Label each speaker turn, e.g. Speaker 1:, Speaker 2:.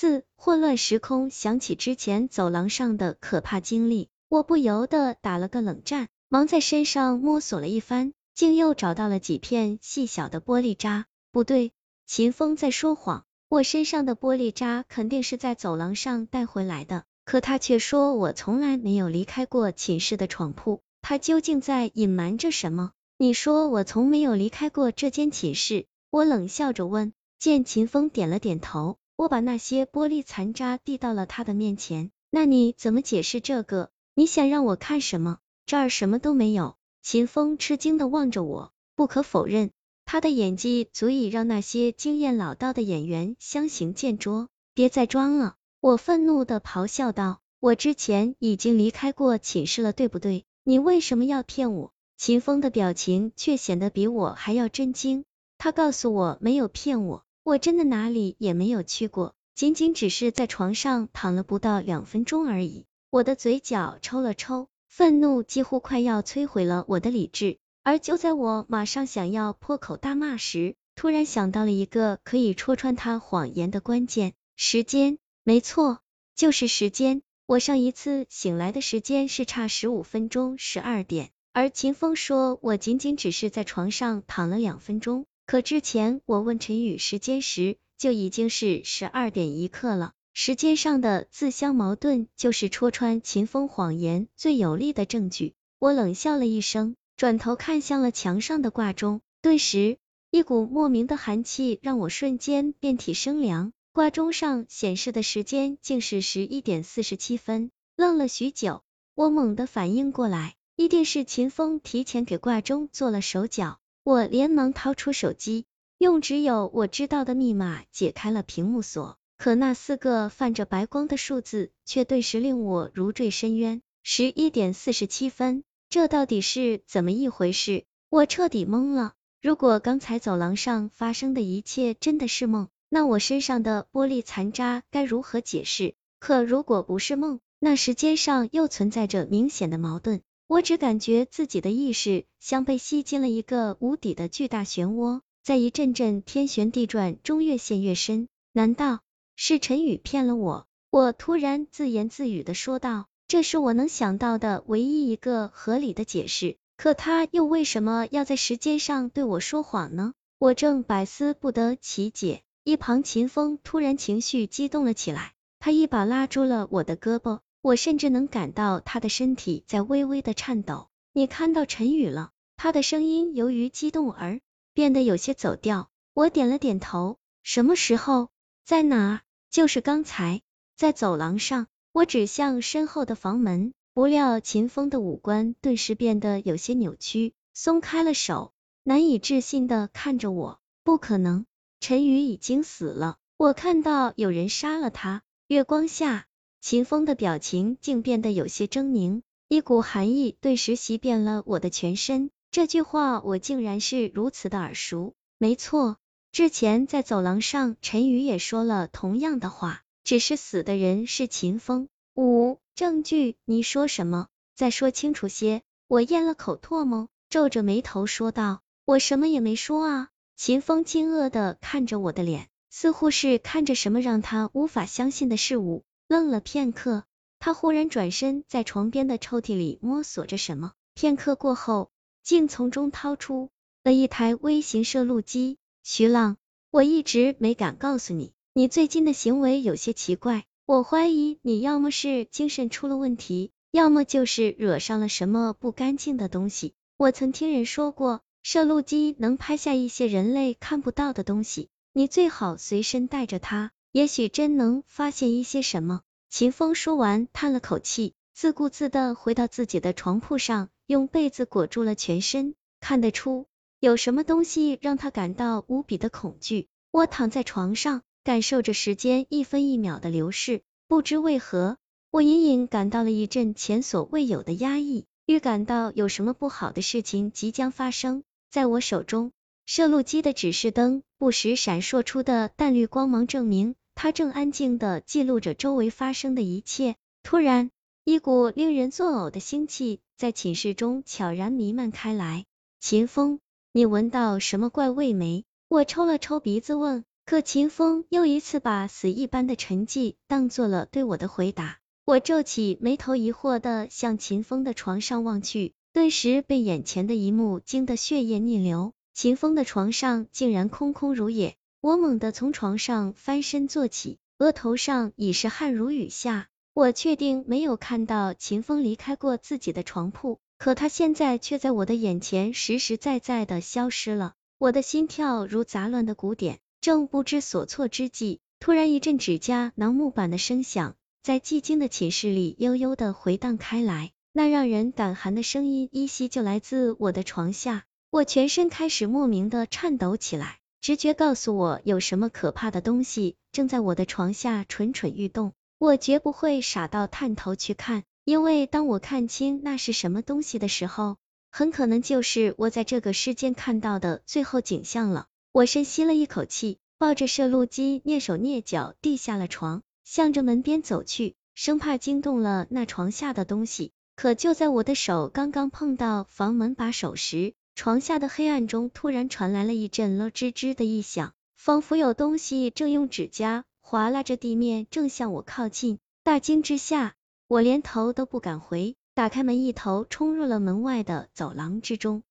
Speaker 1: 自混乱时空想起之前走廊上的可怕经历，我不由得打了个冷战，忙在身上摸索了一番，竟又找到了几片细小的玻璃渣。不对，秦风在说谎，我身上的玻璃渣肯定是在走廊上带回来的，可他却说我从来没有离开过寝室的床铺，他究竟在隐瞒着什么？你说我从没有离开过这间寝室？我冷笑着问。见秦风点了点头，我把那些玻璃残渣递到了他的面前。那你怎么解释这个？你想让我看什么？这儿什么都没有。秦风吃惊的望着我。不可否认，他的演技足以让那些经验老道的演员相形见拙。别再装了！我愤怒的咆哮道。我之前已经离开过寝室了，对不对？你为什么要骗我？秦风的表情却显得比我还要震惊，他告诉我没有骗我，我真的哪里也没有去过，仅仅只是在床上躺了不到两分钟而已。我的嘴角抽了抽，愤怒几乎快要摧毁了我的理智。而就在我马上想要破口大骂时，突然想到了一个可以戳穿他谎言的关键：时间。没错，就是时间。我上一次醒来的时间是差十五分钟，十二点。而秦风说，我仅仅只是在床上躺了两分钟，可之前我问陈宇时间时，就已经是十二点一刻了。时间上的自相矛盾，就是戳穿秦风谎言最有力的证据。我冷笑了一声，转头看向了墙上的挂钟，顿时一股莫名的寒气让我瞬间遍体生凉。挂钟上显示的时间竟是十一点四十七分。愣了许久，我猛地反应过来。一定是秦风提前给挂钟做了手脚，我连忙掏出手机，用只有我知道的密码解开了屏幕锁，可那四个泛着白光的数字却顿时令我如坠深渊。十一点四十七分，这到底是怎么一回事？我彻底懵了。如果刚才走廊上发生的一切真的是梦，那我身上的玻璃残渣该如何解释？可如果不是梦，那时间上又存在着明显的矛盾。我只感觉自己的意识像被吸进了一个无底的巨大漩涡，在一阵阵天旋地转中越陷越深。难道是陈宇骗了我？我突然自言自语的说道，这是我能想到的唯一一个合理的解释。可他又为什么要在时间上对我说谎呢？我正百思不得其解，一旁秦风突然情绪激动了起来，他一把拉住了我的胳膊。我甚至能感到他的身体在微微的颤抖。你看到陈宇了？他的声音由于激动而变得有些走调。我点了点头。什么时候？在哪儿？就是刚才，在走廊上。我指向身后的房门。不料秦风的五官顿时变得有些扭曲，松开了手，难以置信的看着我。不可能，陈宇已经死了。我看到有人杀了他。月光下。秦风的表情竟变得有些狰狞，一股寒意顿时袭遍了我的全身。这句话我竟然是如此的耳熟。没错，之前在走廊上，陈宇也说了同样的话，只是死的人是秦风。五证据？你说什么？再说清楚些。我咽了口唾沫，皱着眉头说道：“我什么也没说啊。”秦风惊愕的看着我的脸，似乎是看着什么让他无法相信的事物。愣了片刻，他忽然转身在床边的抽屉里摸索着什么，片刻过后，竟从中掏出了一台微型摄录机。徐浪，我一直没敢告诉你，你最近的行为有些奇怪，我怀疑你要么是精神出了问题，要么就是惹上了什么不干净的东西。我曾听人说过，摄录机能拍下一些人类看不到的东西，你最好随身带着它。也许真能发现一些什么。秦风说完，叹了口气，自顾自的回到自己的床铺上，用被子裹住了全身。看得出，有什么东西让他感到无比的恐惧。我躺在床上，感受着时间一分一秒的流逝，不知为何，我隐隐感到了一阵前所未有的压抑，预感到有什么不好的事情即将发生。在我手中，摄录机的指示灯不时闪烁出的淡绿光芒，证明。他正安静的记录着周围发生的一切，突然，一股令人作呕的腥气在寝室中悄然弥漫开来。秦风，你闻到什么怪味没？我抽了抽鼻子问。可秦风又一次把死一般的沉寂当做了对我的回答。我皱起眉头，疑惑的向秦风的床上望去，顿时被眼前的一幕惊得血液逆流。秦风的床上竟然空空如也，我猛地从床上翻身坐起，额头上已是汗如雨下。我确定没有看到秦风离开过自己的床铺，可他现在却在我的眼前实实在在的消失了。我的心跳如杂乱的鼓点，正不知所措之际，突然一阵指甲挠木板的声响。在寂静的寝室里悠悠的回荡开来，那让人胆寒的声音依稀就来自我的床下，我全身开始莫名的颤抖起来，直觉告诉我有什么可怕的东西正在我的床下蠢蠢欲动，我绝不会傻到探头去看，因为当我看清那是什么东西的时候，很可能就是我在这个世间看到的最后景象了。我深吸了一口气，抱着摄录机，蹑手蹑脚地下了床。向着门边走去，生怕惊动了那床下的东西。可就在我的手刚刚碰到房门把手时，床下的黑暗中突然传来了一阵咯吱吱的异响，仿佛有东西正用指甲划拉着地面，正向我靠近。大惊之下，我连头都不敢回，打开门，一头冲入了门外的走廊之中。